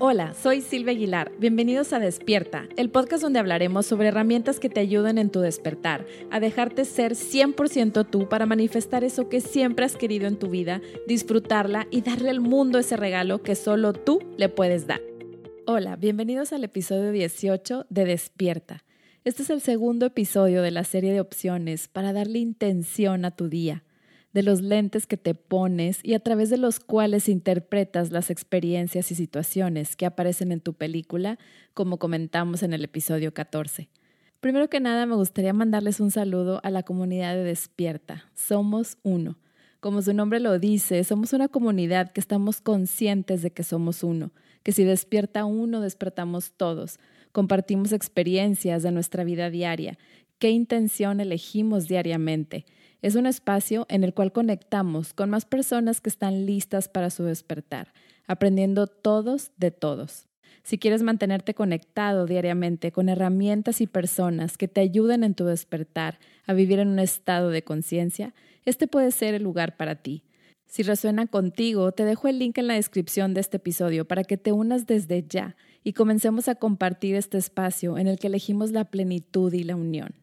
Hola, soy Silvia Aguilar. Bienvenidos a Despierta, el podcast donde hablaremos sobre herramientas que te ayuden en tu despertar, a dejarte ser 100% tú para manifestar eso que siempre has querido en tu vida, disfrutarla y darle al mundo ese regalo que solo tú le puedes dar. Hola, bienvenidos al episodio 18 de Despierta. Este es el segundo episodio de la serie de opciones para darle intención a tu día de los lentes que te pones y a través de los cuales interpretas las experiencias y situaciones que aparecen en tu película, como comentamos en el episodio 14. Primero que nada, me gustaría mandarles un saludo a la comunidad de Despierta. Somos uno. Como su nombre lo dice, somos una comunidad que estamos conscientes de que somos uno, que si despierta uno, despertamos todos. Compartimos experiencias de nuestra vida diaria. ¿Qué intención elegimos diariamente? Es un espacio en el cual conectamos con más personas que están listas para su despertar, aprendiendo todos de todos. Si quieres mantenerte conectado diariamente con herramientas y personas que te ayuden en tu despertar a vivir en un estado de conciencia, este puede ser el lugar para ti. Si resuena contigo, te dejo el link en la descripción de este episodio para que te unas desde ya y comencemos a compartir este espacio en el que elegimos la plenitud y la unión.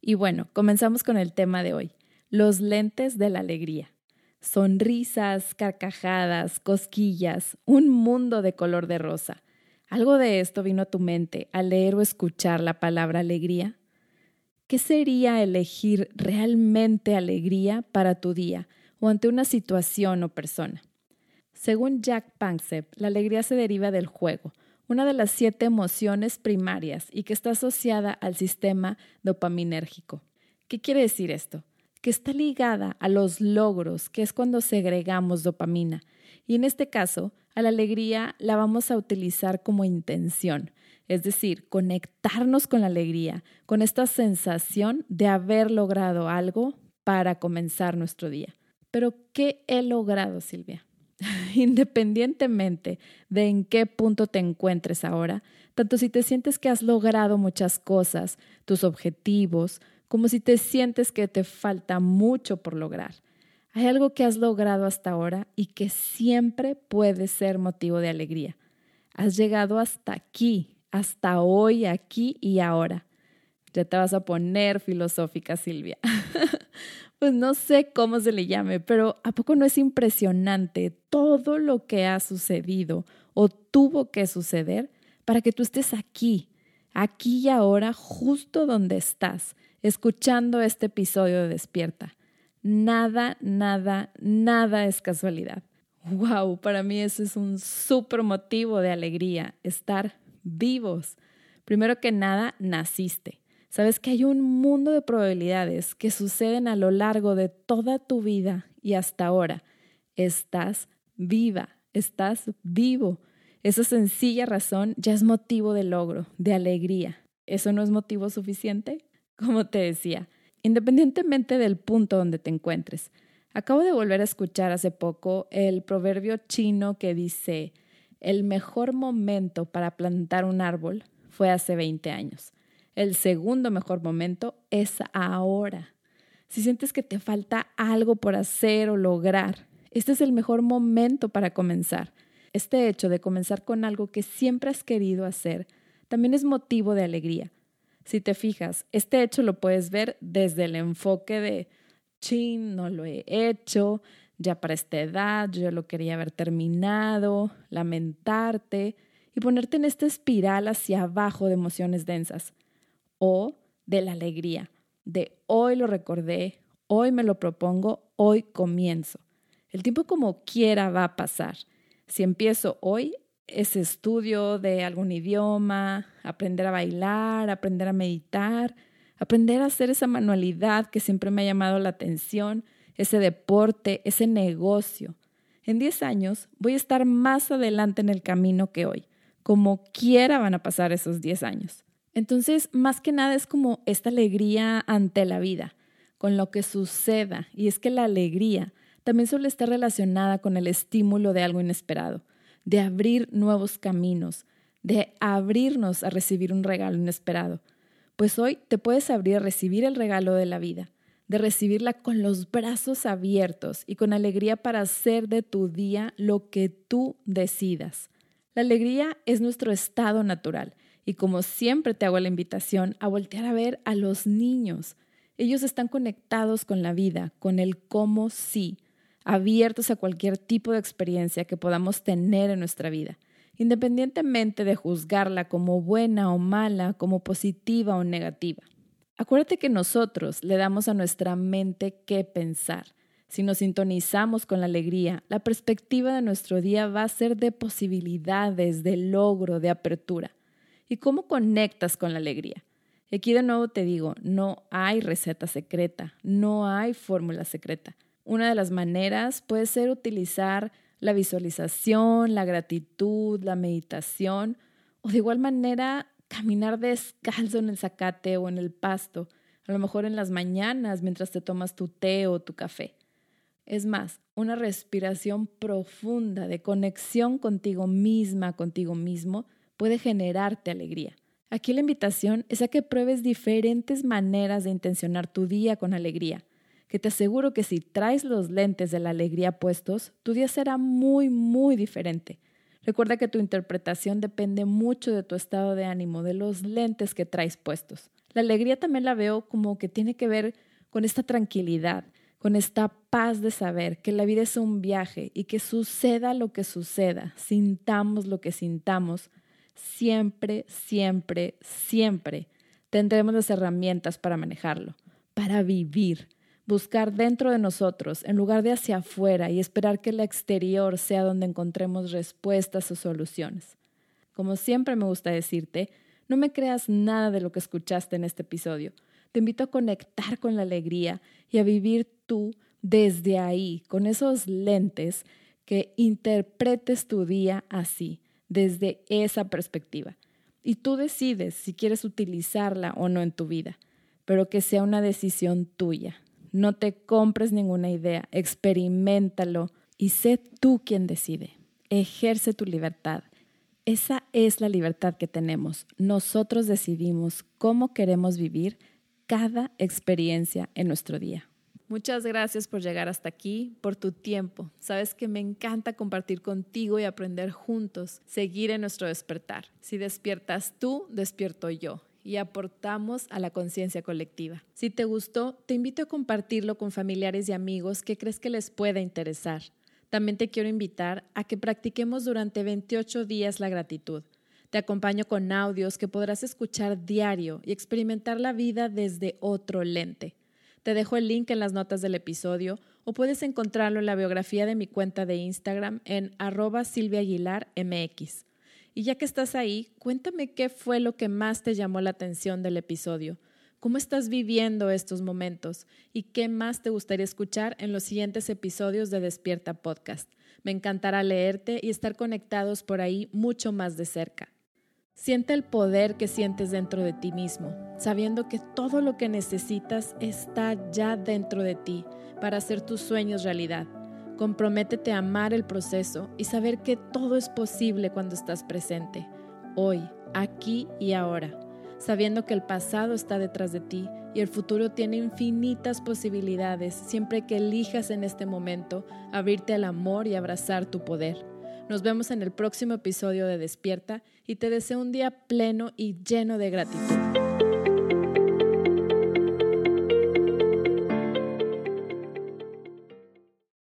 Y bueno, comenzamos con el tema de hoy, los lentes de la alegría. Sonrisas, carcajadas, cosquillas, un mundo de color de rosa. ¿Algo de esto vino a tu mente al leer o escuchar la palabra alegría? ¿Qué sería elegir realmente alegría para tu día o ante una situación o persona? Según Jack Panksepp, la alegría se deriva del juego, una de las siete emociones primarias y que está asociada al sistema dopaminérgico. ¿Qué quiere decir esto? Que está ligada a los logros, que es cuando segregamos dopamina. Y en este caso, a la alegría la vamos a utilizar como intención, es decir, conectarnos con la alegría, con esta sensación de haber logrado algo para comenzar nuestro día. Pero, ¿qué he logrado, Silvia? Independientemente de en qué punto te encuentres ahora, tanto si te sientes que has logrado muchas cosas, tus objetivos, como si te sientes que te falta mucho por lograr. Hay algo que has logrado hasta ahora y que siempre puede ser motivo de alegría. Has llegado hasta aquí, hasta hoy, aquí y ahora. Ya te vas a poner filosófica, Silvia. pues no sé cómo se le llame, pero ¿a poco no es impresionante todo lo que ha sucedido o tuvo que suceder para que tú estés aquí, aquí y ahora, justo donde estás? escuchando este episodio de Despierta. Nada, nada, nada es casualidad. ¡Wow! Para mí eso es un súper motivo de alegría, estar vivos. Primero que nada, naciste. Sabes que hay un mundo de probabilidades que suceden a lo largo de toda tu vida y hasta ahora. Estás viva, estás vivo. Esa sencilla razón ya es motivo de logro, de alegría. ¿Eso no es motivo suficiente? como te decía, independientemente del punto donde te encuentres. Acabo de volver a escuchar hace poco el proverbio chino que dice, el mejor momento para plantar un árbol fue hace 20 años. El segundo mejor momento es ahora. Si sientes que te falta algo por hacer o lograr, este es el mejor momento para comenzar. Este hecho de comenzar con algo que siempre has querido hacer también es motivo de alegría si te fijas, este hecho lo puedes ver desde el enfoque de, chin, no lo he hecho, ya para esta edad, yo lo quería haber terminado, lamentarte y ponerte en esta espiral hacia abajo de emociones densas. O de la alegría, de hoy lo recordé, hoy me lo propongo, hoy comienzo. El tiempo como quiera va a pasar. Si empiezo hoy, ese estudio de algún idioma, aprender a bailar, aprender a meditar, aprender a hacer esa manualidad que siempre me ha llamado la atención, ese deporte, ese negocio. En 10 años voy a estar más adelante en el camino que hoy. Como quiera van a pasar esos 10 años. Entonces, más que nada es como esta alegría ante la vida, con lo que suceda. Y es que la alegría también suele estar relacionada con el estímulo de algo inesperado de abrir nuevos caminos, de abrirnos a recibir un regalo inesperado. Pues hoy te puedes abrir a recibir el regalo de la vida, de recibirla con los brazos abiertos y con alegría para hacer de tu día lo que tú decidas. La alegría es nuestro estado natural y como siempre te hago la invitación a voltear a ver a los niños. Ellos están conectados con la vida, con el cómo sí, abiertos a cualquier tipo de experiencia que podamos tener en nuestra vida, independientemente de juzgarla como buena o mala, como positiva o negativa. Acuérdate que nosotros le damos a nuestra mente qué pensar. Si nos sintonizamos con la alegría, la perspectiva de nuestro día va a ser de posibilidades, de logro, de apertura. ¿Y cómo conectas con la alegría? aquí de nuevo te digo, no hay receta secreta, no hay fórmula secreta. Una de las maneras puede ser utilizar la visualización, la gratitud, la meditación o de igual manera caminar descalzo en el zacate o en el pasto, a lo mejor en las mañanas mientras te tomas tu té o tu café. Es más, una respiración profunda de conexión contigo misma, contigo mismo, puede generarte alegría. Aquí la invitación es a que pruebes diferentes maneras de intencionar tu día con alegría, que te aseguro que si traes los lentes de la alegría puestos, tu día será muy, muy diferente. Recuerda que tu interpretación depende mucho de tu estado de ánimo, de los lentes que traes puestos. La alegría también la veo como que tiene que ver con esta tranquilidad, con esta paz de saber que la vida es un viaje y que suceda lo que suceda, sintamos lo que sintamos, siempre, siempre, siempre tendremos las herramientas para manejarlo, para vivir, buscar dentro de nosotros en lugar de hacia afuera y esperar que el exterior sea donde encontremos respuestas o soluciones. Como siempre me gusta decirte, no me creas nada de lo que escuchaste en este episodio. Te invito a conectar con la alegría y a vivir tú desde ahí, con esos lentes, que interpretes tu día así, desde esa perspectiva. Y tú decides si quieres utilizarla o no en tu vida, pero que sea una decisión tuya. No te compres ninguna idea, experimentalo y sé tú quien decide. Ejerce tu libertad. Esa es la libertad que tenemos. Nosotros decidimos cómo queremos vivir cada experiencia en nuestro día. Muchas gracias por llegar hasta aquí, por tu tiempo. Sabes que me encanta compartir contigo y aprender juntos, seguir en nuestro despertar. Si despiertas tú, despierto yo y aportamos a la conciencia colectiva. Si te gustó, te invito a compartirlo con familiares y amigos que crees que les pueda interesar. También te quiero invitar a que practiquemos durante 28 días la gratitud. Te acompaño con audios que podrás escuchar diario y experimentar la vida desde otro lente. Te dejo el link en las notas del episodio o puedes encontrarlo en la biografía de mi cuenta de Instagram en arroba silviaaguilarmx. Y ya que estás ahí, cuéntame qué fue lo que más te llamó la atención del episodio. ¿Cómo estás viviendo estos momentos? ¿Y qué más te gustaría escuchar en los siguientes episodios de Despierta Podcast? Me encantará leerte y estar conectados por ahí mucho más de cerca. Siente el poder que sientes dentro de ti mismo, sabiendo que todo lo que necesitas está ya dentro de ti para hacer tus sueños realidad. Comprométete a amar el proceso y saber que todo es posible cuando estás presente, hoy, aquí y ahora, sabiendo que el pasado está detrás de ti y el futuro tiene infinitas posibilidades siempre que elijas en este momento abrirte al amor y abrazar tu poder. Nos vemos en el próximo episodio de Despierta y te deseo un día pleno y lleno de gratitud.